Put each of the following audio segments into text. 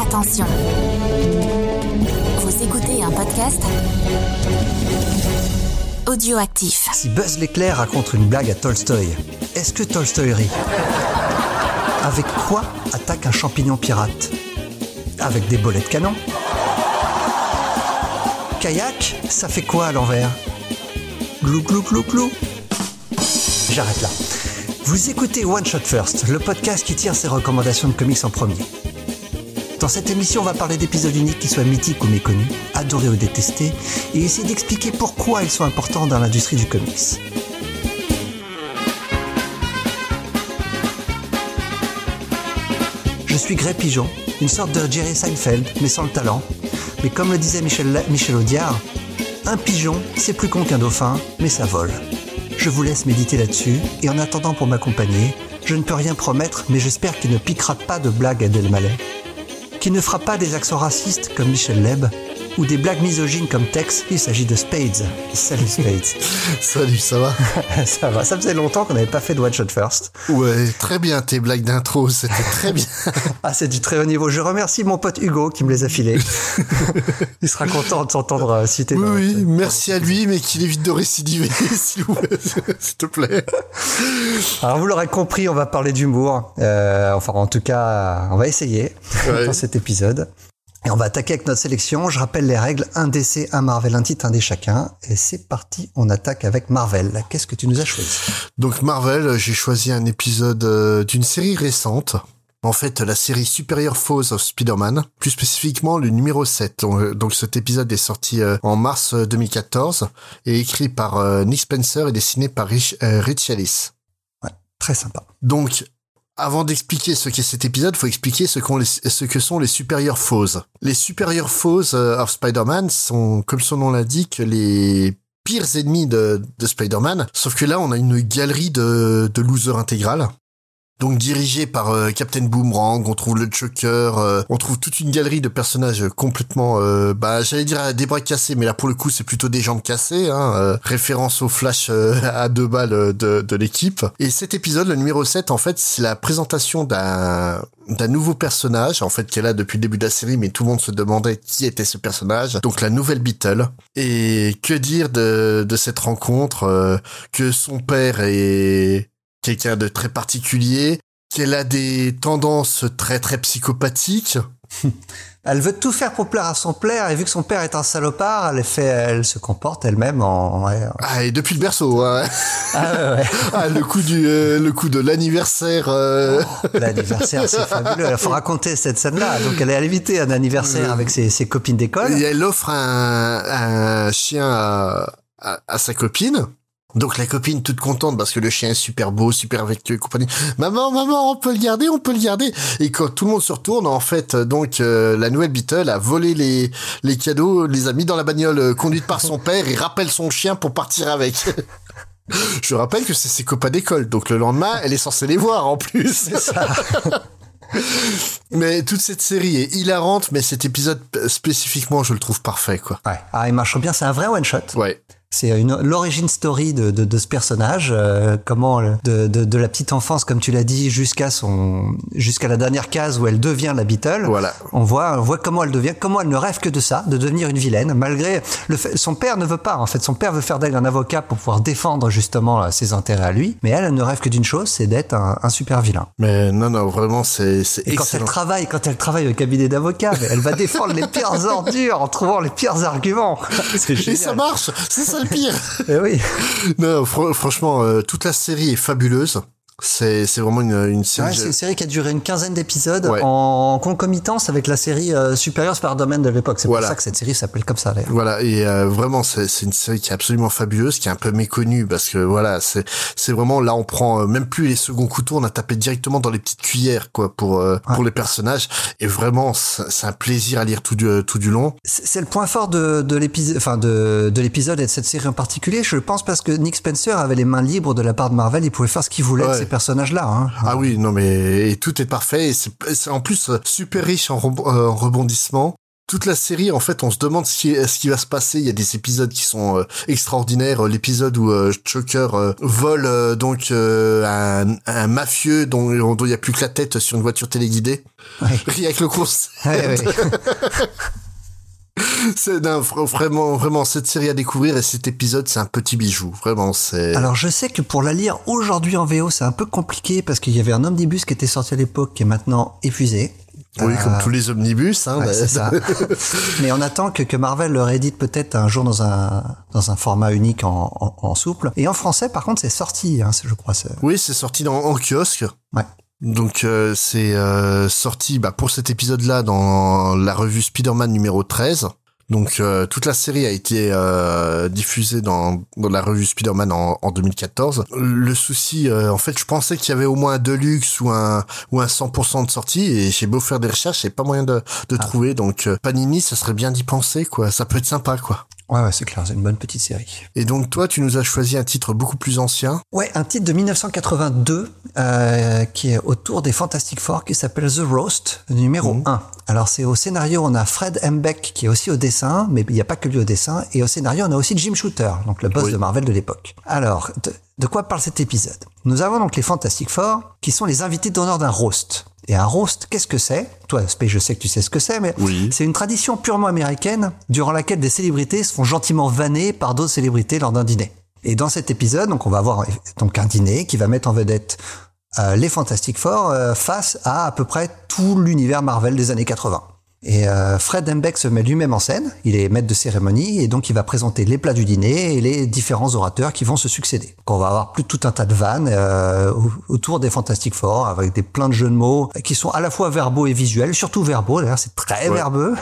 Attention. Vous écoutez un podcast audioactif. Si Buzz l'éclair raconte une blague à Tolstoy, est-ce que Tolstoy rit Avec quoi attaque un champignon pirate Avec des bolets de canon Kayak, ça fait quoi à l'envers Glou glou glou glou. J'arrête là. Vous écoutez One Shot First, le podcast qui tire ses recommandations de comics en premier. Dans cette émission, on va parler d'épisodes uniques qui soient mythiques ou méconnus, adorés ou détestés, et essayer d'expliquer pourquoi ils sont importants dans l'industrie du comics. Je suis Grey Pigeon, une sorte de Jerry Seinfeld, mais sans le talent. Mais comme le disait Michel, Michel Audiard, un pigeon, c'est plus con qu'un dauphin, mais ça vole. Je vous laisse méditer là-dessus, et en attendant pour m'accompagner, je ne peux rien promettre, mais j'espère qu'il ne piquera pas de blagues à Delmalais, qu'il ne fera pas des accents racistes comme Michel Leb, ou des blagues misogynes comme Tex, il s'agit de Spades. Salut Spades. Salut, ça va? Ça va, ça faisait longtemps qu'on n'avait pas fait de One Shot First. Ouais, très bien tes blagues d'intro, c'était très bien. ah, c'est du très haut niveau. Je remercie mon pote Hugo qui me les a filés. il sera content de s'entendre euh, citer. Oui, dans oui, notre- merci à lui, mais qu'il évite de récidiver, s'il vous plaît, s'il te plaît. Alors vous l'aurez compris, on va parler d'humour. Euh, enfin, en tout cas, on va essayer Ouais. dans cet épisode. Et on va attaquer avec notre sélection. Je rappelle les règles un DC, un Marvel, un titre, un dé chacun. Et c'est parti, on attaque avec Marvel. Qu'est-ce que tu nous as choisi Donc Marvel, j'ai choisi un épisode euh, d'une série récente. En fait, la série Superior Foes of Spider-Man, plus spécifiquement le numéro 7. Donc, euh, Donc cet épisode est sorti euh, en mars euh, 2014 et écrit par Nick Spencer et dessiné par Rich, Rich Ellis. Très sympa. Donc, avant d'expliquer ce qu'est cet épisode, faut expliquer ce, que sont les supérieurs foes. Les supérieurs foes euh, of Spider-Man sont, comme son nom l'indique, les pires ennemis de, de Spider-Man. Sauf que là, on a une galerie de losers intégrales. Donc dirigé par euh, Captain Boomerang, on trouve le Joker, euh, on trouve toute une galerie de personnages complètement, euh, bah j'allais dire des bras cassés, mais là pour le coup c'est plutôt des jambes cassées, hein, euh, référence au Flash euh, à deux balles de, de l'équipe. Et cet épisode, le numéro 7, en fait, c'est la présentation d'un d'un nouveau personnage, en fait, qui est là depuis le début de la série, mais tout le monde se demandait qui était ce personnage. Donc la nouvelle Beetle. Et que dire de, de cette rencontre euh, Que son père est quelqu'un de très particulier, qu'elle a des tendances très très psychopathiques. Elle veut tout faire pour plaire à son père, et vu que son père est un salopard, elle fait, elle se comporte elle-même en. ouais. Ah, et depuis le berceau, hein. Ah ouais, ouais. Ah, le coup du, euh, le coup de l'anniversaire. euh, L'anniversaire, c'est fabuleux. Il faut raconter cette scène-là. Donc, elle est invitée à un anniversaire avec ses, ses copines d'école. Et elle offre un, un chien à, à, à sa copine. Donc la copine toute contente parce que le chien est super beau, super avec et compagnie. Maman, maman, on peut le garder, on peut le garder. Et quand tout le monde se retourne, en fait, donc euh, la nouvelle Beetle a volé les les cadeaux, les a mis dans la bagnole euh, conduite par son père et rappelle son chien pour partir avec. Je rappelle que c'est ses copains d'école, donc le lendemain, elle est censée les voir en plus. mais toute cette série est hilarante, mais cet épisode euh, spécifiquement, je le trouve parfait, quoi. Ouais. Ah, il marche bien. C'est un vrai one shot. Ouais. C'est l'origine story de, de, de ce personnage, euh, comment le- de, de, la petite enfance, comme tu l'as dit, jusqu'à son jusqu'à la dernière case où elle devient la Beetle. Voilà. On voit on voit comment elle devient, comment elle ne rêve que de ça, de devenir une vilaine, malgré le fait, son père ne veut pas. En fait, son père veut faire d'elle un avocat pour pouvoir défendre justement euh, ses intérêts à lui, mais elle, elle ne rêve que d'une chose, c'est d'être un, un super vilain. Mais non, non, vraiment, c'est Et quand elle travaille, quand elle travaille au cabinet d'avocat, mais elle va défendre les pires ordures en trouvant les pires arguments. Et ça marche, c'est ça le pire. Eh oui. non, fr- franchement, euh, toute la série est fabuleuse. C'est c'est vraiment une, une série. Ouais, c'est une série qui a duré une quinzaine d'épisodes Ouais. en concomitance avec la série euh, Superior Spider-Man de l'époque. C'est Voilà. pour ça que cette série s'appelle comme ça. Voilà et euh, vraiment c'est c'est une série qui est absolument fabuleuse, qui est un peu méconnue parce que voilà c'est c'est vraiment là on prend euh, même plus les seconds couteaux, on a tapé directement dans les petites cuillères quoi pour euh, pour les personnages et vraiment c'est un plaisir à lire tout du tout du long. C'est le point fort de, de l'épisode, enfin de, de l'épisode et de cette série en particulier. Je pense parce que Nick Spencer avait les mains libres de la part de Marvel, il pouvait faire ce qu'il voulait Ouais. Ces personnages-là. Hein. Ah oui, non mais et tout est parfait et c'est en plus euh, super riche en, euh, en rebondissements. toute la série, en fait, on se demande ce qui, ce qui va se passer. Il y a des épisodes qui sont euh, extraordinaires. L'épisode où euh, Choker euh, vole donc un, un, mafieux dont, dont il n'y a plus que la tête sur une voiture téléguidée. Ouais. Rien avec le concept. Ouais, c'est vraiment vraiment cette série à découvrir et cet épisode c'est un petit bijou vraiment c'est alors je sais que pour la lire aujourd'hui en VO c'est un peu compliqué parce qu'il y avait un omnibus qui était sorti à l'époque qui est maintenant épuisé oui, comme euh, tous les omnibus. Hein, ça. Mais on attend que, que Marvel le réédite peut-être un jour dans un dans un format unique en, en, souple. Et en français, par contre, c'est sorti, hein, je crois. Oui, c'est sorti dans, en kiosque. Ouais. Donc euh, c'est euh, sorti bah, pour cet épisode-là dans la revue Spider-Man numéro 13. Donc euh, toute la série a été euh, diffusée dans, dans la revue Spider-Man en, en 2014. Le souci, euh, en fait, je pensais qu'il y avait au moins un deluxe ou un ou un 100% de sortie et j'ai beau faire des recherches, j'ai pas moyen de, de ah. trouver. Donc Panini, ça serait bien d'y penser, quoi. Ça peut être sympa, quoi. Ouais, ouais c'est clair, c'est une bonne petite série. Et donc toi, tu nous as choisi un titre beaucoup plus ancien. Ouais, un titre de 1982 euh, qui est autour des Fantastic Four qui s'appelle The Roast, numéro 1. Mhm. Alors c'est au scénario, on a Fred Embeck qui est aussi au dessin, mais il n'y a pas que lui au dessin. Et au scénario, on a aussi Jim Shooter, donc le boss de Marvel de l'époque. Alors, de, de quoi parle cet épisode? Nous avons donc les Fantastic Four qui sont les invités d'honneur d'un roast. Et un roast, qu'est-ce que c'est? Toi, Space, je sais que tu sais ce que c'est, mais c'est une tradition purement américaine durant laquelle des célébrités se font gentiment vanner par d'autres célébrités lors d'un dîner. Et dans cet épisode, donc on va avoir donc un dîner qui va mettre en vedette euh, les Fantastic Four euh, face à à peu près tout l'univers Marvel des années 80. Et euh, Fred Embeck se met lui-même en scène, il est maître de cérémonie, et donc il va présenter les plats du dîner et les différents orateurs qui vont se succéder. Donc on va avoir plus tout un tas de vannes euh, autour des Fantastic Four, avec des plein de jeux de mots qui sont à la fois verbaux et visuels, surtout verbaux, d'ailleurs c'est très verbeux.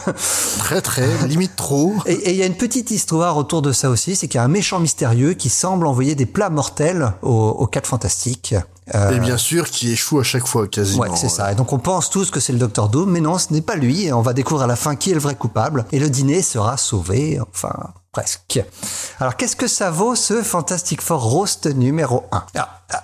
Très très, limite trop. Et il y a une petite histoire autour de ça aussi, c'est qu'il y a un méchant mystérieux qui semble envoyer des plats mortels aux, aux quatre fantastiques. Euh, et bien sûr, qui échoue à chaque fois, quasiment. Ouais, c'est ça. Et donc on pense tous que c'est le Docteur Doom, mais non, ce n'est pas lui. Et on va découvrir à la fin qui est le vrai coupable. Et le dîner sera sauvé, enfin, presque. Alors qu'est-ce que ça vaut ce Fantastic Four Roast numéro 1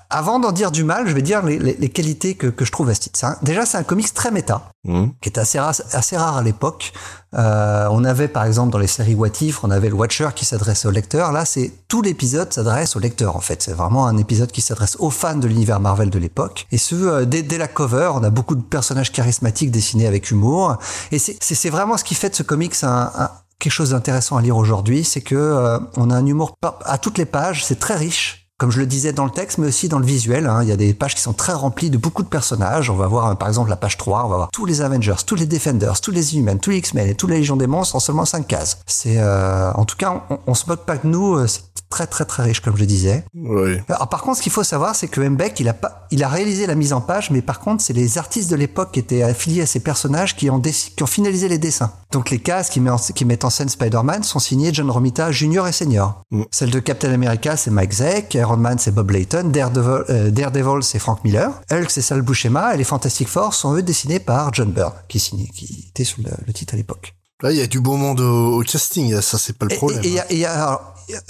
avant d'en dire du mal, je vais dire les, les, qualités que, que, je trouve à ce titre. Déjà, c'est un comics très méta, mmh. qui est assez rare, assez rare à l'époque. Euh, on avait, par exemple, dans les séries What If, on avait le Watcher qui s'adresse au lecteur. Là, c'est tout l'épisode s'adresse au lecteur, en fait. C'est vraiment un épisode qui s'adresse aux fans de l'univers Marvel de l'époque. Et ce, euh, dès, dès, la cover, on a beaucoup de personnages charismatiques dessinés avec humour. Et c'est vraiment ce qui fait de ce comics un, un quelque chose d'intéressant à lire aujourd'hui, c'est que euh, on a un humour à toutes les pages, c'est très riche comme je le disais dans le texte, mais aussi dans le visuel. Hein. Il y a des pages qui sont très remplies de beaucoup de personnages. On va voir, par exemple, la page 3, on va voir tous les Avengers, tous les Defenders, tous les Inhumans, tous les X-Men et toutes les Légions des Monstres en seulement 5 cases. C'est, euh, en tout cas, on, on se moque pas de nous. Euh, c'est très très très riche, comme je disais. Oui. Alors, par contre, ce qu'il faut savoir, c'est que Mbeck, il a pas, il a réalisé la mise en page, mais par contre, c'est les artistes de l'époque qui étaient affiliés à ces personnages qui ont, qui ont finalisé les dessins. Donc les cases qui, qui mettent en scène Spider-Man sont signées John Romita Junior et Senior. Mm. Celle de Captain America, c'est Mike Zeck. Iron Man, c'est Bob Layton. Daredevil, euh, Daredevil c'est Frank Miller. Hulk, c'est Sal Buscema. Et les Fantastic Four sont eux dessinés par John Byrne, qui, signait, qui était sur le, titre à l'époque. Là, il y a du beau monde au, casting, ça c'est pas le problème. Et, y a,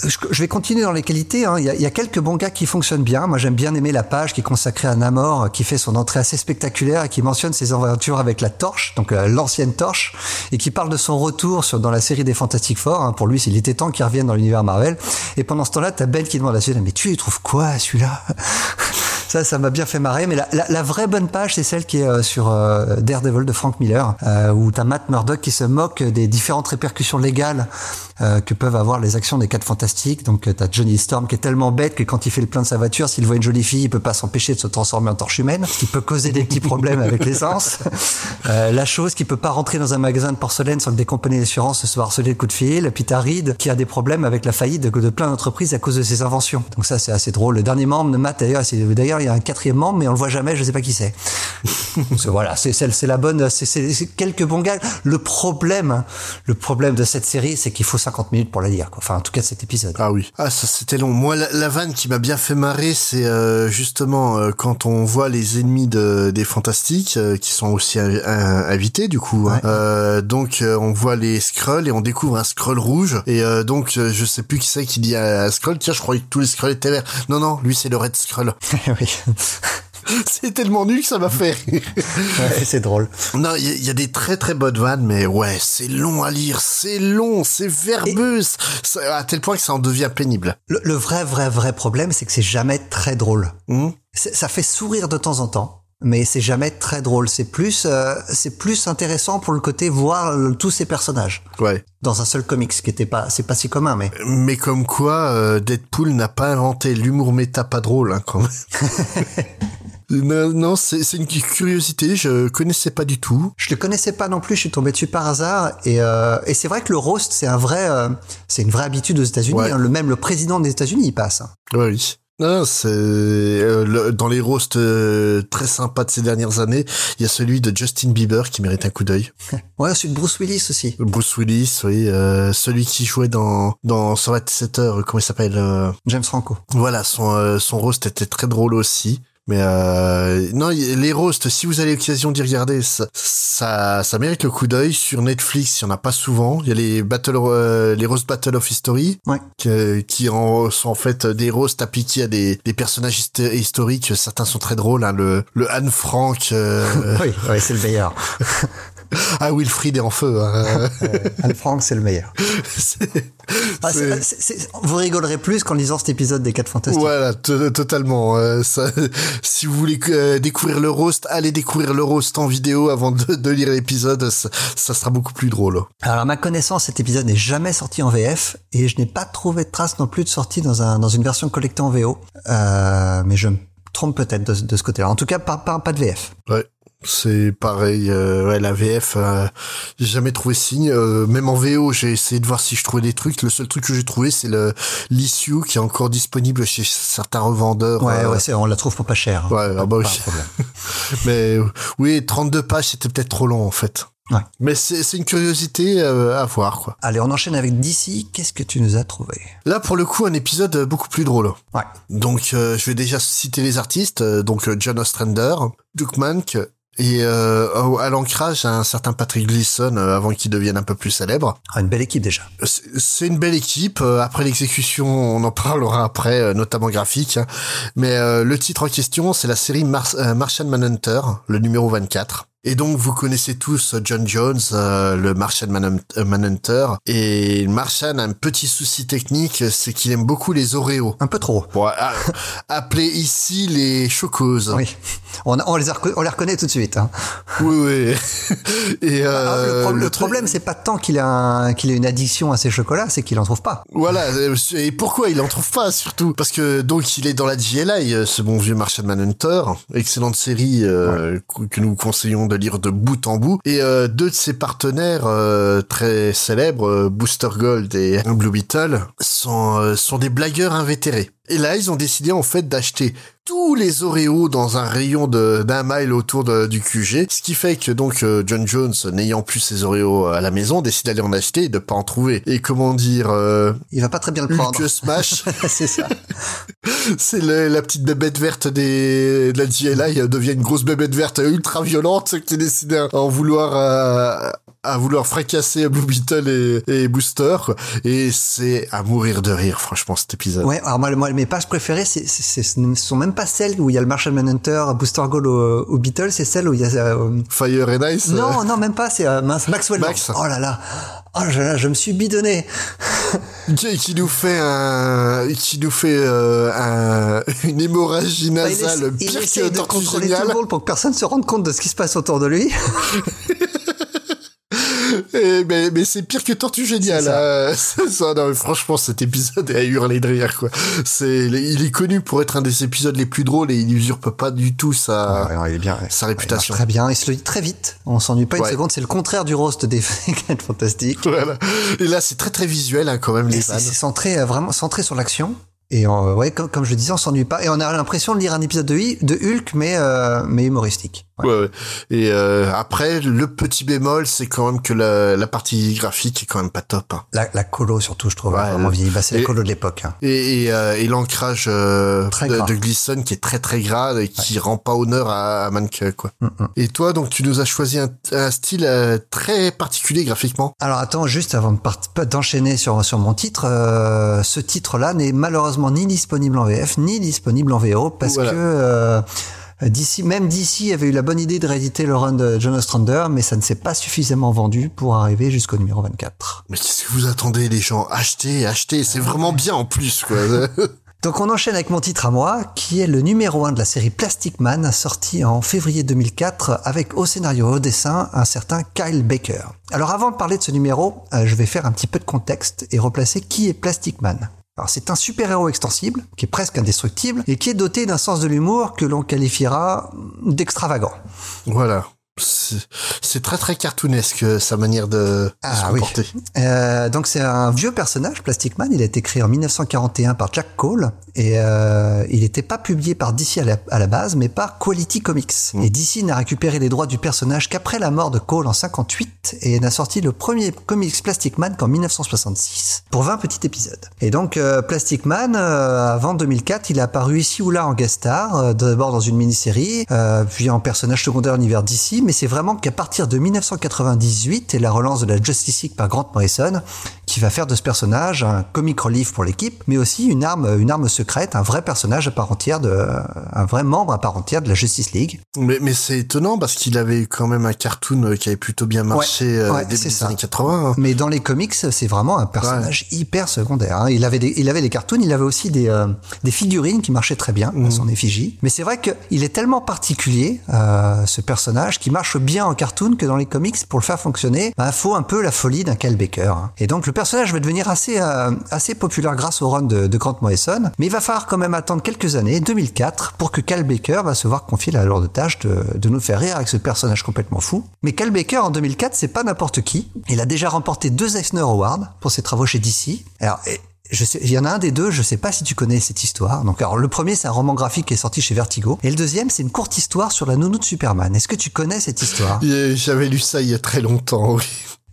je vais continuer dans les qualités. Hein. Il, y a, il, y a, quelques bons gars qui fonctionnent bien. Moi, j'aime bien aimer la page qui est consacrée à Namor, qui fait son entrée assez spectaculaire et qui mentionne ses aventures avec la torche, donc euh, l'ancienne torche, et qui parle de son retour sur, dans la série des Fantastic Four. Hein. Pour lui, il était temps qu'il revienne dans l'univers Marvel. Et pendant ce temps-là, t'as Ben qui demande à celui-là, mais tu y trouves quoi, celui-là? Ça, ça m'a bien fait marrer. Mais la, la, la vraie bonne page, c'est celle qui est euh, sur euh, Daredevil de Frank Miller, euh, où t'as Matt Murdock qui se moque des différentes répercussions légales euh, que peuvent avoir les actions des quatre fantastiques. Donc t'as Johnny Storm qui est tellement bête que quand il fait le plein de sa voiture, s'il voit une jolie fille, il peut pas s'empêcher de se transformer en torche humaine, ce qui peut causer des petits problèmes avec l'essence. la chose qui peut pas rentrer dans un magasin de porcelaine sans que des compagnies d'assurance se soient harcelées de coups de fil. Puis t'as Reed qui a des problèmes avec la faillite de, de plein d'entreprises à cause de ses inventions. Donc ça c'est assez drôle. Le dernier membre de Matt d'ailleurs, d'ailleurs il y a un quatrième membre, mais on le voit jamais, je sais pas qui c'est. voilà, c'est c'est la bonne, c'est quelques bons gars. Le problème, le problème de cette série, c'est qu'il faut 50 minutes pour la lire. Quoi. Enfin, en tout cas, cet épisode. Ah oui. Ah ça c'était long. Moi, la, vanne qui m'a bien fait marrer, c'est euh, justement euh, quand on voit les ennemis de, des Fantastiques euh, qui sont aussi invités du coup. Hein. donc on voit les Skrulls et on découvre un Skrull rouge et donc je sais plus qui c'est qui dit à, Skrull. Tiens, je croyais que tous les Skrulls étaient verts. Non non, lui c'est le Red Skrull. oui. c'est tellement nul que ça m'a fait rire. Ouais, c'est drôle. Non, il y, a- il y a des très très bonnes vannes, mais ouais, c'est long à lire, c'est long, c'est verbeux, à tel point que ça en devient pénible. Le, le vrai, vrai, vrai problème, c'est que c'est jamais très drôle. Hmm Ça fait sourire de temps en temps, mais c'est jamais très drôle. C'est plus, euh, c'est plus intéressant pour le côté voir le- tous ces personnages ouais. dans un seul comics, ce qui était pas, c'est pas si commun, mais Mais comme quoi, euh, Deadpool n'a pas inventé l'humour méta pas drôle, hein, quand même. non, non, c'est c'est une curiosité, je connaissais pas du tout. je le connaissais pas non plus. Je suis tombé dessus par hasard, et, euh, et c'est vrai que le roast, c'est un vrai, euh, c'est une vraie habitude aux États-Unis. Ouais. hein. Le même le président des États-Unis, il passe. hein. Ouais, oui. C'est euh, le- dans les roasts euh, très sympas de ces dernières années, il y a celui de Justin Bieber qui mérite un coup d'œil. Ouais, celui de Bruce Willis aussi. Bruce Willis, oui, euh, celui qui jouait dans dans 127 heures, comment il s'appelle euh, James Franco. Voilà, son euh, son roast était très drôle aussi. Mais euh, non, les roasts, si vous avez l'occasion d'y regarder, ça, ça, ça mérite le coup d'œil. Sur Netflix, il y en a pas souvent. Il y a les battle, euh, les roast battle of history, Ouais. qui, qui en, sont en fait des roasts appliqués à des, des personnages hist- historiques. Certains sont très drôles. Hein, le, le Anne Frank, euh, Oui, ouais, c'est le meilleur. ah Wilfried est en feu. Hein. Anne Frank, c'est le meilleur. Ah, vous rigolerez plus qu'en lisant cet épisode des 4 Fantastiques. Voilà, to- totalement. euh, ça, si vous voulez euh, découvrir le roast, allez découvrir le roast en vidéo avant de, de lire l'épisode. Ça, ça sera beaucoup plus drôle. Alors, à ma connaissance, cet épisode n'est jamais sorti en VF et je n'ai pas trouvé de trace non plus de sortie dans, un, dans une version collectée en VO. Euh, mais je me trompe peut-être de, de ce côté-là. En tout cas, pas, pas, pas de VF. Ouais. C'est pareil, euh, ouais, la VF, euh, j'ai jamais trouvé signe. Euh, même en VO, j'ai essayé de voir si je trouvais des trucs. Le seul truc que j'ai trouvé, c'est le l'issue qui est encore disponible chez certains revendeurs. Ouais, euh, ouais, c'est- on la trouve pour pas cher. Ouais, ah bah Pas oui. de problème. Mais oui, 32 pages, c'était peut-être trop long en fait. Ouais. Mais c'est c'est une curiosité euh, à voir, quoi. Allez, on enchaîne avec DC. Qu'est-ce que tu nous as trouvé? Là, pour le coup, un épisode euh, beaucoup plus drôle. Ouais. Donc, euh, je vais déjà citer les artistes. donc, John Ostrander, Duke Mank, et euh, à l'ancrage, un certain Patrick Gleason, euh, avant qu'il devienne un peu plus célèbre. Ah, Une belle équipe déjà. C'est une belle équipe. euh, Après l'exécution, on en parlera après, euh, notamment graphique. hein. Mais euh, le titre en question, c'est la série Martian Manhunter, le numéro 24. Et donc, vous connaissez tous John Jones, euh, le Martian euh, Manhunter. Et Martian a un petit souci technique, c'est qu'il aime beaucoup les Oreos. Un peu trop. Bon, ah, appelés ici les chocoses. Oui. On, les, on les reconnaît tout de suite. Hein. Oui, oui. Et Alors, euh, le, pro- le problème, c'est pas tant qu'il a, un- une addiction à ces chocolats, c'est qu'il en trouve pas. Voilà, et pourquoi il en trouve pas surtout? Parce que donc il est dans la euh, ce bon vieux Martian Manhunter, excellente série euh, que- que nous conseillons de lire de bout en bout. Et euh, deux de ses partenaires euh, très célèbres, euh, Booster Gold et Blue Beetle, sont euh, sont des blagueurs invétérés. Et là, ils ont décidé en fait d'acheter tous les Oreos dans un rayon d'un mile autour de- du QG, ce qui fait que donc euh, John Jones, n'ayant plus ses Oreos à la maison, décide d'aller en acheter et de pas en trouver. Et comment dire, euh, Il va pas très bien le prendre. Hulk Smash, c'est ça. c'est la petite bébête verte des, de la elle devient une grosse bébête verte ultra violente qui décide à en vouloir à, à vouloir fracasser Blue Beetle et, et Booster et c'est à mourir de rire franchement cet épisode. Ouais, alors moi, moi mes pages préférées, c'est, c'est, c'est- ce ne sont même pas celles où il y a le Martian Manhunter, Booster Gold au, au Beatles, c'est celles où il y a... euh, Fire and Ice. euh, non, non, même pas, c'est euh, Maxwell. Max. Oh là là, oh là là, je me suis bidonné. qui, qui nous fait un qui nous fait euh, un, une hémorragie Bah, il, nasale il pire que essaye de contrôler tout le monde pour que personne se rende compte de ce qui se passe autour de lui. Et- mais mais c'est pire que Tortue Géniale. Ça. C'est ça, non, franchement, cet épisode est à hurler de rire, quoi. C'est, il est connu pour être un des épisodes les plus drôles et il usurpe pas du tout sa, Ouais, non, il est bien. ouais. sa Ouais, il réputation. marche très bien, il se le dit très vite. On s'ennuie pas une Ouais. seconde, c'est le contraire du roast des 4 fantastiques. Voilà. Et là, c'est très très visuel, hein, quand même, Et c'est centré, euh, vraiment centré sur l'action. Et ouais, comme, comme je le disais, on s'ennuie pas. Et on a l'impression de lire un épisode de, Hulk, mais, euh, mais humoristique. Ouais. Ouais, ouais. Et euh, après, le petit bémol, c'est quand même que la, la partie graphique est quand même pas top. hein. La, la colo, surtout, je trouve, Ouais, a vraiment le- vieilli. Bah, c'est la colo de l'époque. hein. Et, et, euh, et l'ancrage de, de Gleason qui est très très gras et qui rend pas honneur à, à Mank, quoi. Mm, mm. Et toi, donc, tu nous as choisi un, un style très particulier graphiquement. Alors attends, juste avant de d'enchaîner sur, sur mon titre, ce titre-là n'est malheureusement ni disponible en VF, ni disponible en VO, parce Voilà. que... euh, Euh, DC, même DC avait eu la bonne idée de rééditer le run de John Ostrander, mais ça ne s'est pas suffisamment vendu pour arriver jusqu'au numéro 24. Mais qu'est-ce que vous attendez, les gens Achetez, achetez, c'est vraiment bien en plus, quoi. Donc on enchaîne avec mon titre à moi, qui est le numéro 1 de la série Plastic Man, sorti en février 2004, avec au scénario et au dessin un certain Kyle Baker. Alors avant de parler de ce numéro, euh, je vais faire un petit peu de contexte et replacer qui est Plastic Man. C'est un super-héros extensible, qui est presque indestructible, et qui est doté d'un sens de l'humour que l'on qualifiera d'extravagant. voilà. C'est très très cartoonesque euh, sa manière de, Ah se oui. comporter. Euh, donc c'est un vieux personnage, Plastic Man. Il a été créé en 1941 par Jack Cole et euh, il n'était pas publié par DC à la, à la base, mais par Quality Comics. Et DC n'a récupéré les droits du personnage qu'après la mort de Cole en 58 et n'a sorti le premier comics Plastic Man qu'en 1966 pour 20 petits épisodes. Et donc euh, Plastic Man, avant 2004, il est apparu ici ou là en guest star, d'abord dans une mini-série, puis en personnage secondaire univers DC, mais c'est vraiment qu'à partir de 1998 et la relance de la Justice League par Grant Morrison, qui va faire de ce personnage un comic relief pour l'équipe, mais aussi une arme, une arme secrète, un vrai personnage à part entière de, un vrai membre à part entière de la Justice League. Mais, mais c'est étonnant parce qu'il avait quand même un cartoon euh, qui avait plutôt bien marché euh, ouais, début c'est des ça. années 80. hein. Mais dans les comics, c'est vraiment un personnage hyper secondaire. hein. Il avait des, il avait des cartoons, il avait aussi des, euh, des figurines qui marchaient très bien, à son effigie. Mais c'est vrai qu'il est tellement particulier, euh, ce personnage, qui marche bien en cartoon que dans les comics, pour le faire fonctionner, il faut un peu la folie d'un Kyle Baker. hein. Et donc le personnage va devenir assez, euh, assez populaire grâce au run de, Grant Morrison. Mais il va falloir quand même attendre quelques années, 2004, pour que Kyle Baker va se voir confier la lourde tâche de, de nous faire rire avec ce personnage complètement fou. Mais Kyle Baker en 2004, c'est pas n'importe qui. Il a déjà remporté deux Eisner Awards pour ses travaux chez DC. Alors, je sais, il y en a un des deux, je sais pas si tu connais cette histoire. Donc, alors, le premier, c'est un roman graphique qui est sorti chez Vertigo. Et le deuxième, c'est une courte histoire sur la nounou de Superman. Est-ce que tu connais cette histoire? Et J'avais lu ça il y a très longtemps, oui.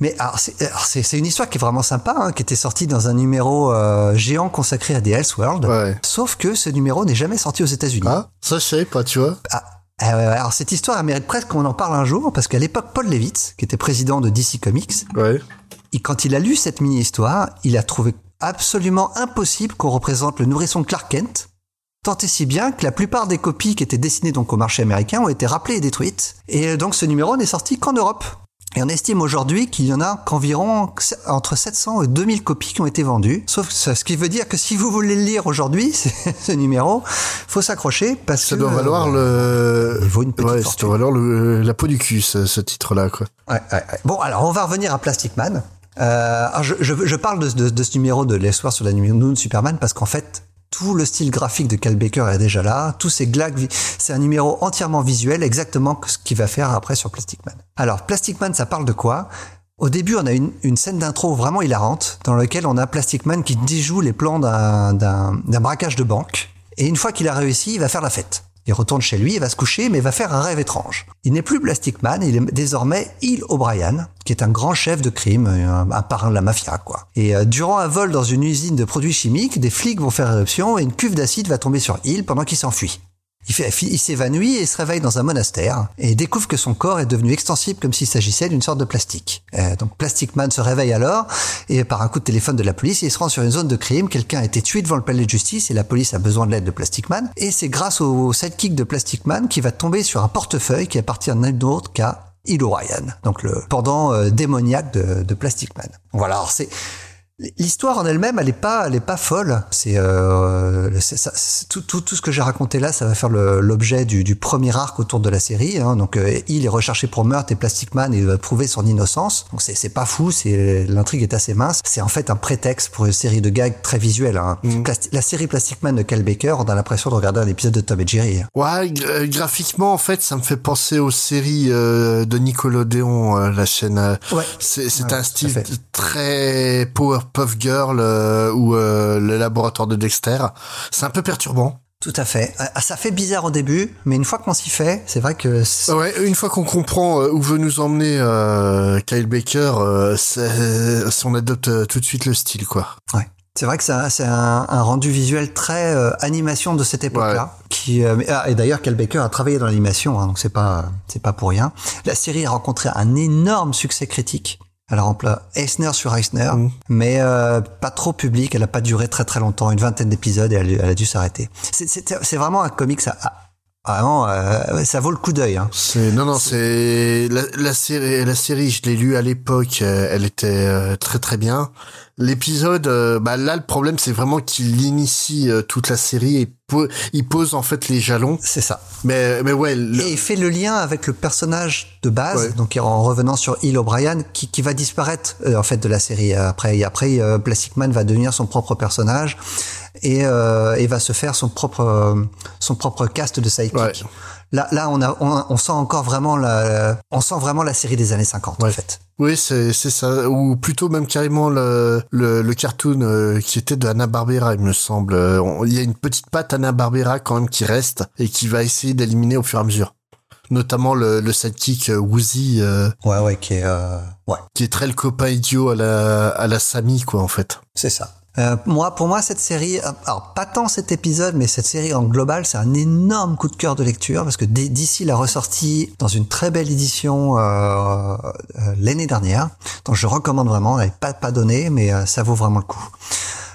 Mais alors, c'est une histoire qui est vraiment sympa, hein, qui était sortie dans un numéro euh, géant consacré à des Elseworlds. Ouais. Sauf que ce numéro n'est jamais sorti aux États-Unis. Ah, ça je savais pas, tu vois. Ah, euh, alors cette histoire elle mérite presque qu'on en parle un jour parce qu'à l'époque Paul Levitz, qui était président de DC Comics, Ouais. il- quand il a lu cette mini-histoire, il a trouvé absolument impossible qu'on représente le nourrisson Clark Kent. Tant et si bien que la plupart des copies qui étaient destinées donc au marché américain ont été rappelées et détruites. Et donc ce numéro n'est sorti qu'en Europe. Et on estime aujourd'hui qu'il y en a qu'environ entre 700 et 2000 copies qui ont été vendues. Sauf ça, ce qui veut dire que si vous voulez le lire aujourd'hui, ce numéro, faut s'accrocher parce Ça que doit valoir euh, le. il vaut une petite ouais, ça doit valoir le, la peau du cul, ce, ce titre-là, quoi. Ouais, ouais, ouais. Bon, alors on va revenir à Plastic Man. Euh, je, parle de, ce numéro de l'histoire sur la de Superman parce qu'en fait, tout le style graphique de Cal Baker est déjà là. Tous ces glags, c'est un numéro entièrement visuel, exactement ce qu'il va faire après sur Plastic Man. Alors, Plastic Man, ça parle de quoi? Au début, on a une, une scène d'intro vraiment hilarante dans laquelle on a Plastic Man qui déjoue les plans d'un braquage de banque. Et une fois qu'il a réussi, il va faire la fête. Il retourne chez lui, il va se coucher, mais va faire un rêve étrange. Il n'est plus Plastic Man, il est désormais Hill O'Brien, qui est un grand chef de crime, un, un parrain de la mafia, quoi. Et euh, durant un vol dans une usine de produits chimiques, des flics vont faire éruption et une cuve d'acide va tomber sur Hill pendant qu'il s'enfuit. Il, s'évanouit et se réveille dans un monastère et découvre que son corps est devenu extensible comme s'il s'agissait d'une sorte de plastique. Euh, donc Plastic Man se réveille alors et par un coup de téléphone de la police, il se rend sur une zone de crime. Quelqu'un a été tué devant le palais de justice et la police a besoin de l'aide de Plastic Man. Et c'est grâce au sidekick de Plastic Man qui va tomber sur un portefeuille qui appartient à nul autre qu'à Hill O'Ryan, donc le pendant euh, démoniaque de, de Plastic Man. Voilà, alors c'est L'histoire en elle-même, elle est pas, elle est pas folle. C'est euh, tout, tout, tout ce que j'ai raconté là, ça va faire l'objet du, du premier arc autour de la série. Hein. Donc, euh, il est recherché pour meurtre et Plastic Man il va prouver son innocence. Donc, c'est c'est pas fou. C'est l'intrigue est assez mince. C'est en fait un prétexte pour une série de gags très visuels. Hein. Plasti- la série Plastic Man de Cal Baker, on a l'impression de regarder un épisode de Tom et Jerry. hein. Ouais, euh, graphiquement, en fait, ça me fait penser aux séries euh, de Nickelodeon, euh, la chaîne. euh, Ouais. C'est Ouais, un style très Powerpuff Girl euh, ou euh, le laboratoire de Dexter. C'est un peu perturbant. Tout à fait. Ah, Ça fait bizarre au début, mais une fois qu'on s'y fait, c'est vrai que Ouais, une fois qu'on comprend euh, où veut nous emmener euh, Kyle Baker, euh, on adopte euh, tout de suite le style, quoi. Ouais. C'est vrai que c'est un, rendu visuel très euh, animation de cette époque-là. Qui euh, ah, et d'ailleurs, Cal Baker a travaillé dans l'animation, hein, donc c'est pas c'est pas pour rien. La série a rencontré un énorme succès critique. Elle a rempli Eisner sur Eisner, Mm. mais euh, pas trop public. Elle a pas duré très très longtemps, une vingtaine d'épisodes et elle, elle a dû s'arrêter. C'est- C'est c'est vraiment un comics à, Ah non, euh, ça vaut le coup d'œil. Hein. C'est non non, c'est la, la série la série, je l'ai lu à l'époque, euh, elle était euh, très très bien. L'épisode, euh, bah là le problème c'est vraiment qu'il initie euh, toute la série et il pose en fait les jalons. C'est ça. Mais mais ouais, le- Et il fait le lien avec le personnage de base, Ouais. donc en revenant sur Hill O'Brien, qui, qui va disparaître euh, en fait de la série après. Et après, euh, Plastic Man va devenir son propre personnage et, euh, et va se faire son propre euh, son propre cast de sidekick. Ouais. Là, là, on a, on, on sent encore vraiment la, on sent vraiment la série des années 50 en fait. oui c'est c'est ça, ou plutôt même carrément le le, le cartoon euh, qui était de Hanna Barbera, il me semble. Euh, Il y a une petite patte Hanna Barbera quand même qui reste et qui va essayer d'éliminer au fur et à mesure. Notamment le, le sidekick euh, Woozy, euh, Ouais, ouais, qui est, euh, ouais, qui est très le copain idiot à la à la Sammy quoi en fait. c'est ça. Euh, moi, pour moi, cette série, alors pas tant cet épisode, mais cette série en global, c'est un énorme coup de cœur de lecture parce que D- DC l'a ressorti dans une très belle édition euh, euh, l'année dernière. Donc, je recommande vraiment. Elle n'est pas pas donnée, mais ça vaut vraiment le coup.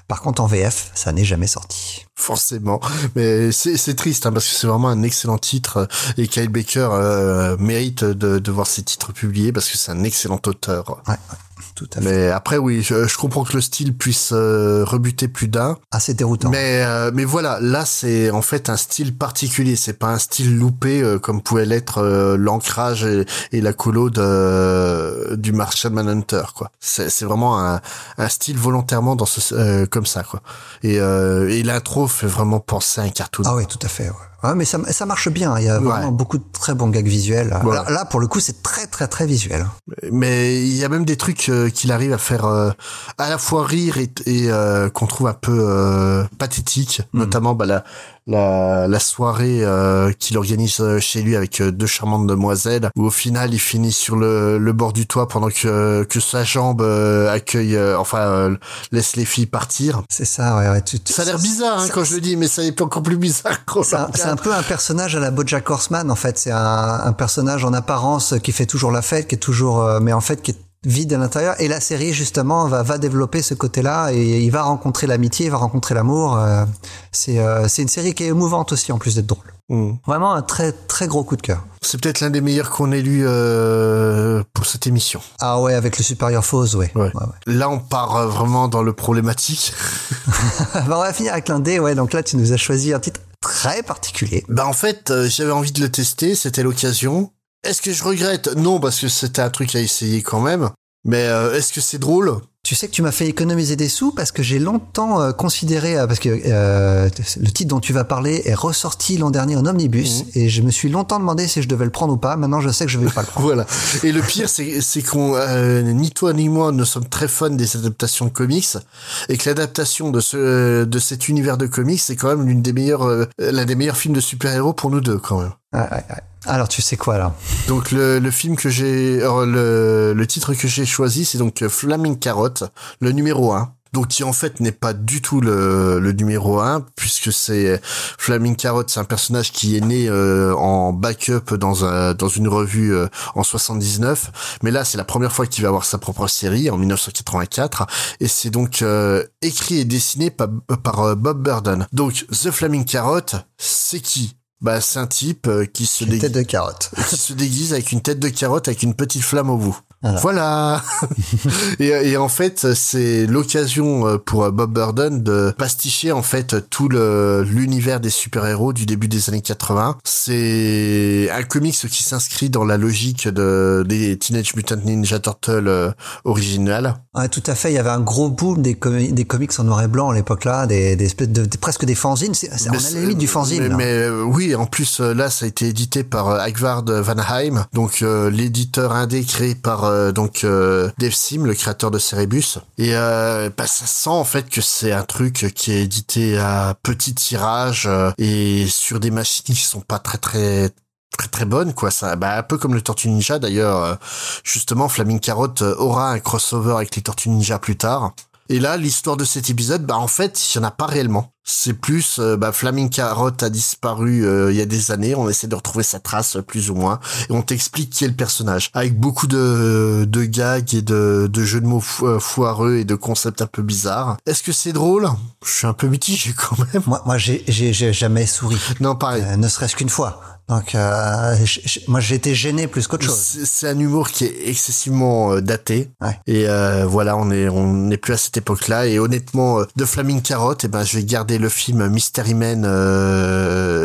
Par contre, en VF, ça n'est jamais sorti. Forcément, mais c'est c'est triste hein, parce que c'est vraiment un excellent titre euh, et Kyle Baker euh, mérite de, de voir ses titres publiés parce que c'est un excellent auteur. Ouais, ouais, tout à fait. Mais après oui, je, je comprends que le style puisse euh, rebuter plus d'un, Assez déroutant. mais euh, mais voilà, là c'est en fait un style particulier, c'est pas un style loupé euh, comme pouvait l'être euh, l'ancrage et, et la colo de du Martian Manhunter quoi. C'est c'est vraiment un, un style volontairement dans ce euh, comme ça quoi. Et euh, et l'intro fait vraiment penser à un cartoon. Ah oui, tout à fait. Ouais. Ouais, mais ça, ça marche bien. Il y a vraiment Ouais. beaucoup de très bons gags visuels. Là, là, pour le coup, c'est très, très, très visuel. Mais il y a même des trucs euh, qu'il arrive à faire euh, à la fois rire et, et euh, qu'on trouve un peu pathétique, notamment bah, la, la, la soirée euh, qu'il organise euh, chez lui avec euh, deux charmantes demoiselles, où au final il finit sur le, le bord du toit pendant que, que sa jambe euh, accueille, euh, enfin euh, laisse les filles partir. C'est ça, ouais. ouais tu- tu- Ça a l'air bizarre hein, quand je le dis, mais ça est encore plus bizarre quand C'est ça un, c'est un peu un personnage à la BoJack Horseman en fait. C'est un, un personnage en apparence qui fait toujours la fête, qui est toujours, euh, mais en fait qui est vide à l'intérieur. Et la série justement va va développer ce côté-là et il va rencontrer l'amitié, il va rencontrer l'amour. euh, c'est euh, c'est une série qui est émouvante aussi en plus d'être drôle. Hmm. Vraiment un très très gros coup de cœur. C'est peut-être l'un des meilleurs qu'on ait lu euh, pour cette émission. Ah ouais, avec le Superior Foes, ouais. Ouais. Ouais, ouais. Là, on part euh, vraiment dans le problématique. Bah, on va finir avec l'un D, ouais. Donc là, tu nous as choisi un titre très particulier. Bah en fait, euh, j'avais envie de le tester, c'était l'occasion. Est-ce que je regrette? Non, parce que c'était un truc à essayer quand même. Mais euh, est-ce que c'est drôle? Tu sais que tu m'as fait économiser des sous parce que j'ai longtemps euh, considéré, euh, parce que euh, le titre dont tu vas parler est ressorti l'an dernier en omnibus et je me suis longtemps demandé si je devais le prendre ou pas. Maintenant, je sais que je vais pas le prendre. Voilà. Et le pire, c'est c'est qu'on euh, ni toi ni moi ne sommes très fans des adaptations de comics et que l'adaptation de ce de cet univers de comics c'est quand même l'une des meilleures euh, l'un des meilleurs films de super-héros pour nous deux quand même. Ouais, ouais, ouais. Alors, tu sais quoi là Donc le, le film que j'ai, euh, le, le titre que j'ai choisi, c'est donc euh, Flaming Carrot, le numéro 1. Donc qui en fait n'est pas du tout le, le numéro 1, puisque c'est Flaming Carrot, c'est un personnage qui est né euh, en backup dans un, dans une revue euh, en 79, mais là c'est la première fois qu'il va avoir sa propre série en 1984, et c'est donc écrit et dessiné par, par Bob Burden. Donc The Flaming Carrot, c'est qui? Bah, c'est un type euh, qui se déguise tête de carotte. qui se déguise avec une tête de carotte avec une petite flamme au bout. Voilà. Voilà. et, et en fait, c'est l'occasion euh, pour Bob Burden de pasticher en fait tout le l'univers des super-héros du début des années 80. C'est un comics qui s'inscrit dans la logique de des Teenage Mutant Ninja Turtles euh, originales. Ouais, tout à fait. Il y avait un gros boom des, comi- des comics en noir et blanc à l'époque là, des, de, des- presque des fanzines. C'est, c'est- on a la limite du fanzine. Mais, euh, oui, en plus euh, là, ça a été édité par euh, Agvard Vanheim, donc euh, l'éditeur indé créé par euh, donc euh, Dave Sim, le créateur de Cerebus. Et euh, bah, ça sent en fait que c'est un truc qui est édité à petit tirage euh, et sur des machines qui sont pas très très très très bonnes quoi ça bah un peu comme le Tortue Ninja d'ailleurs justement Flaming Carrot euh, aura un crossover avec les Tortues Ninja plus tard et là, l'histoire de cet épisode, bah en fait, il y en a pas réellement. C'est plus, euh, bah, Flaming Carrot a disparu euh, il y a des années. On essaie de retrouver sa trace, plus ou moins, et on t'explique qui est le personnage, avec beaucoup de, de gags et de, de jeux de mots fo- foireux et de concepts un peu bizarres. Est-ce que c'est drôle? Je suis un peu mitigé quand même. Moi, moi, j'ai, jamais souri, Non, pareil. euh, ne serait-ce qu'une fois. Donc, euh, moi, j'ai été gêné plus qu'autre chose. C'est c'est un humour qui est excessivement euh, daté. Ouais. Et euh, voilà, on est on n'est plus à cette époque-là. Et honnêtement, euh, de Flaming Carrot, eh ben, je vais garder le film Mystery Man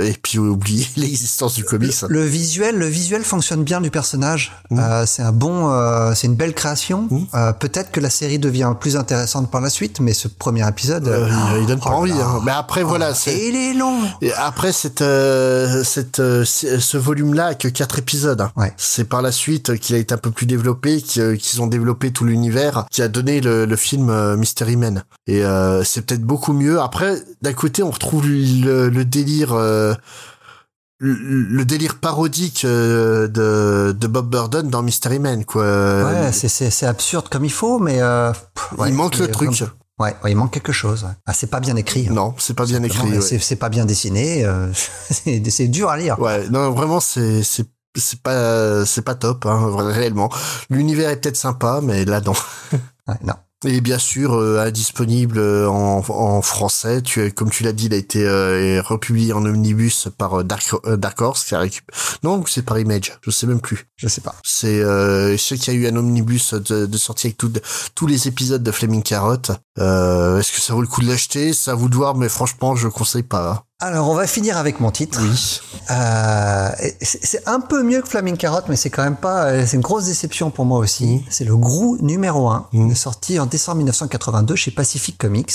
et puis oublier l'existence du comics. Le visuel, le visuel fonctionne bien du personnage. Euh, c'est un bon, c'est une belle création. Euh, peut-être que la série devient plus intéressante par la suite, mais ce premier épisode, euh, il donne pas oh envie. Hein. Mais après, voilà, c'est et il est long. Et après cette cette ce volume-là a que quatre épisodes. hein. Ouais. C'est par la suite qu'il a été un peu plus développé, euh, qu'ils ont développé tout l'univers, qui a donné le, le film euh, Mystery Man. Et euh, c'est peut-être beaucoup mieux. Après, d'un côté, on retrouve le, le délire. euh, le, le délire parodique de, de Bob Burden dans Mystery Man quoi. Ouais, c'est, absurde comme il faut, mais euh, pff, ouais, il manque le truc. Ouais, ouais, il manque quelque chose. Ah, c'est pas bien écrit. hein. Non, c'est pas bien écrit. Ouais. C'est, pas bien dessiné. euh, c'est, dur à lire. Ouais, non, vraiment, c'est c'est c'est pas c'est pas top, hein, réellement. L'univers est peut-être sympa, mais là non. Ouais, non. Et bien sûr, euh, indisponible euh, en, en français. Tu, comme tu l'as dit, il a été euh, republié en omnibus par euh, Dark, euh, Dark Horse. Qui a récup... Non, c'est par Image. Je sais même plus. Je sais pas. C'est, euh, je sais qu'il y a eu un omnibus de, de sortie avec tout- tous les épisodes de Flaming Carrot. Est-ce que ça vaut le coup de l'acheter? À vous de voir, mais franchement, je conseille pas. Alors, on va finir avec mon titre. Oui. Euh, c'est un peu mieux que Flaming Carrot, mais c'est quand même pas. euh, C'est une grosse déception pour moi aussi. C'est le Grou numéro 1, Mhm. sorti en décembre 1982 chez Pacific Comics.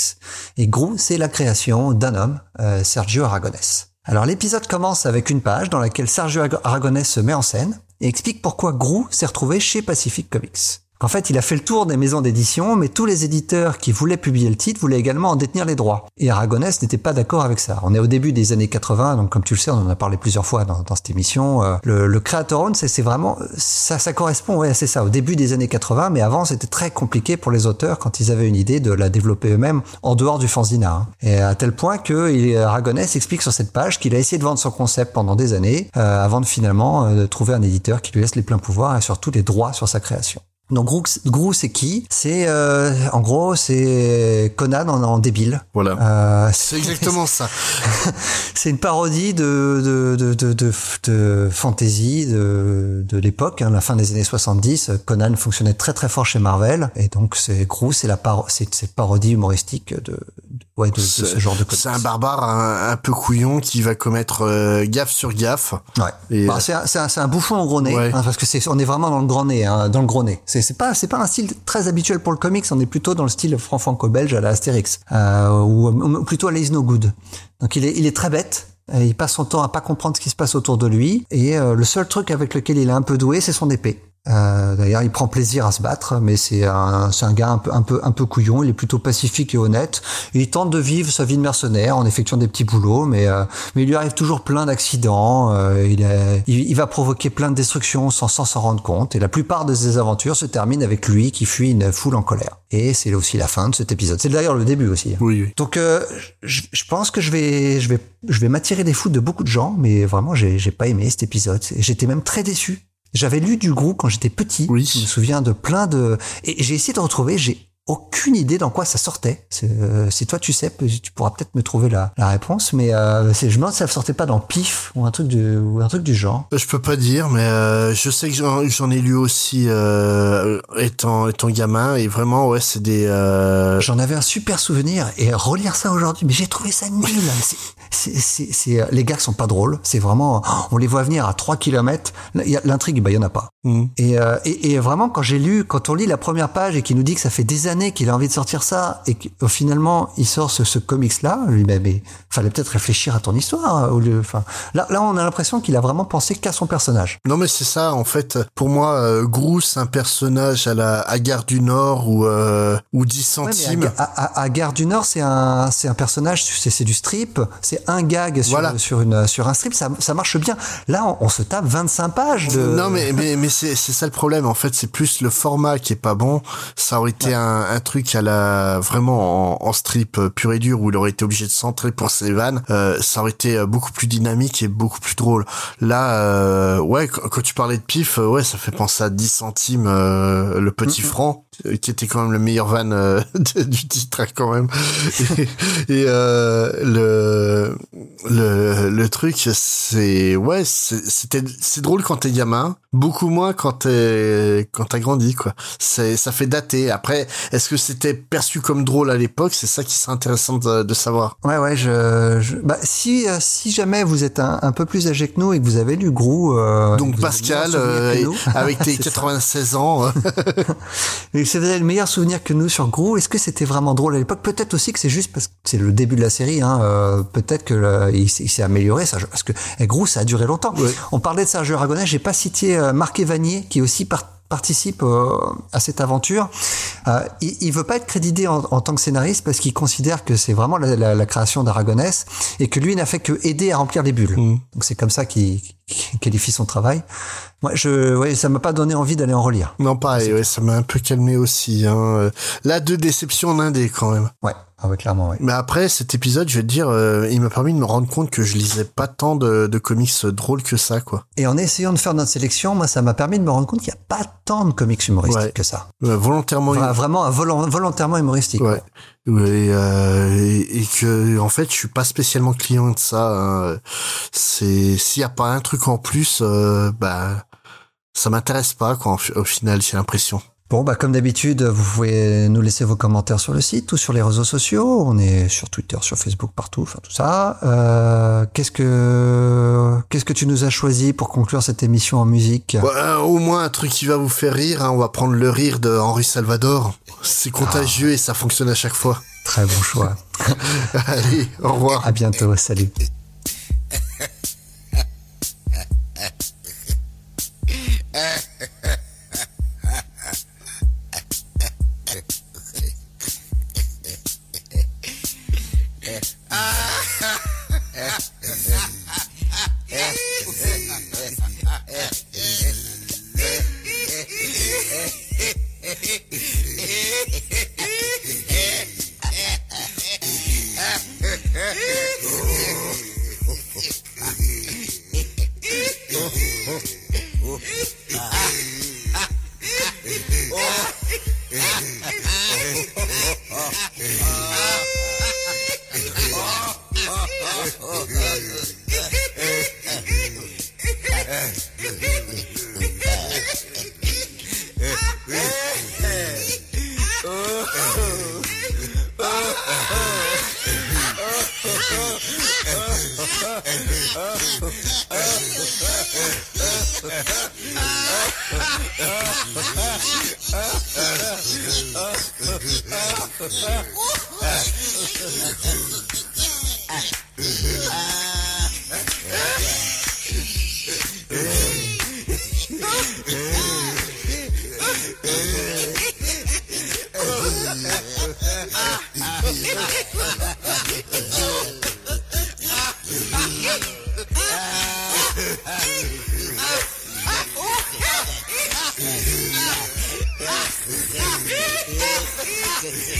Et Grou, c'est la création d'un homme, euh, Sergio Aragonés. Alors l'épisode commence avec une page dans laquelle Sergio Ag- Aragonés se met en scène et explique pourquoi Grou s'est retrouvé chez Pacific Comics. En fait, il a fait le tour des maisons d'édition, mais tous les éditeurs qui voulaient publier le titre voulaient également en détenir les droits. Et Aragonès n'était pas d'accord avec ça. On est au début des années 80, donc comme tu le sais, on en a parlé plusieurs fois dans, cette émission. euh, le, Creator Own, c'est vraiment ça, correspond, ouais, c'est ça, au début des années 80, mais avant c'était très compliqué pour les auteurs quand ils avaient une idée de la développer eux-mêmes en dehors du fanzina. hein. Et à tel point que Aragonès explique sur cette page qu'il a essayé de vendre son concept pendant des années, euh, avant de finalement euh, trouver un éditeur qui lui laisse les pleins pouvoirs et surtout les droits sur sa création. Donc Grou, Grou, c'est qui? C'est euh, en gros c'est Conan en, en débile. Voilà. Euh, C'est exactement ça. c'est une parodie de de de de, de, de fantasy de de l'époque, hein, la fin des années 70. Conan fonctionnait très très fort chez Marvel et donc c'est Grou, c'est la paro c'est cette parodie humoristique de, de ouais de, de ce C'est- genre de. C'est un barbare un, un peu couillon qui va commettre euh, gaffe sur gaffe. Ouais. Bah, c'est un, c'est un, c'est un bouffon au gros nez, Ouais. hein, parce que c'est, on est vraiment dans le grand nez, hein, dans le gros nez. C'est, pas, c'est pas un style très habituel pour le comics. On est plutôt dans le style franco-belge à la Astérix, euh, ou, ou plutôt à la Is No Good. Donc il est, il est très bête. Euh, Il passe son temps à pas comprendre ce qui se passe autour de lui, et euh, le seul truc avec lequel il est un peu doué, c'est son épée. Euh, D'ailleurs, il prend plaisir à se battre, mais c'est un, un gars un peu, un peu, un peu couillon. Il est plutôt pacifique et honnête. Il tente de vivre sa vie de mercenaire en effectuant des petits boulots, mais euh, mais il lui arrive toujours plein d'accidents. euh, il, il, il va provoquer plein de destructions sans sans s'en rendre compte. Et la plupart de ses aventures se terminent avec lui qui fuit une foule en colère. Et c'est aussi la fin de cet épisode. C'est d'ailleurs le début aussi. Oui, oui. Donc, euh, je, je pense que je vais, je vais, je vais m'attirer des foudres de beaucoup de gens, mais vraiment, j'ai, j'ai pas aimé cet épisode. J'étais même très déçu. J'avais lu du Grou quand j'étais petit. Oui. Je me souviens de plein de, et j'ai essayé de retrouver. J'ai aucune idée dans quoi ça sortait. C'est, euh, si toi tu sais, tu pourras peut-être me trouver la, la réponse, mais euh, c'est, je me demande si ça sortait pas dans Pif ou un truc du, ou un truc du genre. Je peux pas dire, mais euh, je sais que j'en ai lu aussi euh, étant étant gamin et vraiment ouais c'est des euh, J'en avais un super souvenir et relire ça aujourd'hui, mais j'ai trouvé ça nul. C'est- euh, les gars sont pas drôles. C'est vraiment, on les voit venir à 3 kilomètres. Il y a- L'intrigue, bah, il y en a pas. Hmm. Et, euh, et, et vraiment, quand j'ai lu, quand on lit la première page et qu'il nous dit que ça fait des années qu'il a envie de sortir ça et que euh, finalement il sort ce, ce comics-là, je lui dis, mais, mais fallait peut-être réfléchir à ton histoire. hein, Au lieu, enfin, là, là, on a l'impression qu'il a vraiment pensé qu'à son personnage. Non mais c'est ça en fait. Pour moi, euh, Grou c'est un personnage à la à Gare du Nord ou euh, ou 10 Ouais, mais centimes. à, à, à Gare du Nord, c'est un, c'est un personnage, c'est, c'est du strip, c'est un gag sur, Voilà. sur, une, sur un strip, ça, ça marche bien. Là, on, on se tape 25 pages de. Non mais mais mais c'est c'est ça le problème en fait c'est plus le format qui est pas bon. Ça aurait été un, un, un truc à la vraiment en, en strip euh, pur et dur où il aurait été obligé de centrer pour ses vannes, euh, ça aurait été euh, beaucoup plus dynamique et beaucoup plus drôle. Là, euh, ouais, quand, tu parlais de pif, ouais, ça fait penser à 10 centimes euh, le petit franc, qui était quand même le meilleur van euh, du titre hein, quand même. et et, euh, le le le truc, c'est ouais, c'était c'est drôle quand t'es gamin, beaucoup moins quand t'es quand t'as grandi quoi. C'est ça fait dater. Après, est-ce que c'était perçu comme drôle à l'époque? C'est ça qui serait intéressant de, de savoir. Ouais, ouais, je, je- bah, si, euh, si jamais vous êtes un, un peu plus âgé que nous et que vous avez lu Grou, euh, Donc Pascal, euh, avec tes C'est ça. 96 ans, euh, Et avez le meilleur souvenir que nous sur Grou, est-ce que c'était vraiment drôle à l'époque? Peut-être aussi que c'est juste parce que c'est le début de la série. Hein, euh, Peut-être que le- il, s'est- il s'est amélioré, ça, parce que eh, ça a duré longtemps. Ouais. On parlait de Sergio Aragonès, j'ai pas cité euh, Marc Evanier, qui aussi par- participe euh, à cette aventure. Euh, il, il veut pas être crédité en, en tant que scénariste parce qu'il considère que c'est vraiment la, la- la création d'Aragonès et que lui n'a fait que aider à remplir les bulles. Mm. Donc c'est comme ça qu'il qualifie son travail. Moi, je, ouais, ça m'a pas donné envie d'aller en relire. non pareil, ouais, ça m'a un peu calmé aussi. Hein. Euh, Là, deux déceptions en indé quand même. Ouais, ah ouais clairement, ouais. Mais après cet épisode, je vais te dire, euh, il m'a permis de me rendre compte que je lisais pas tant de, de comics drôles que ça, quoi. Et en essayant de faire notre sélection, moi, ça m'a permis de me rendre compte qu'il n'y a pas tant de comics humoristiques Ouais. que ça. Euh, volontairement. Vra- vraiment, volontairement humoristique. Ouais. Ouais, et, euh, et, que en fait je suis pas spécialement client de ça. hein. C'est s'il y a pas un truc en plus, euh, bah ça m'intéresse pas quoi. Au final, j'ai l'impression. Bon, bah, comme d'habitude, vous pouvez nous laisser vos commentaires sur le site ou sur les réseaux sociaux. On est sur Twitter, sur Facebook, partout, enfin tout ça. Euh, qu'est-ce que qu'est-ce que tu nous as choisi pour conclure cette émission en musique? Euh, au moins un truc qui va vous faire rire. hein. On va prendre le rire de Henri Salvador. C'est contagieux et ça fonctionne à chaque fois. Très bon choix. Allez, au revoir. À bientôt. Salut. Yeah. Yeah.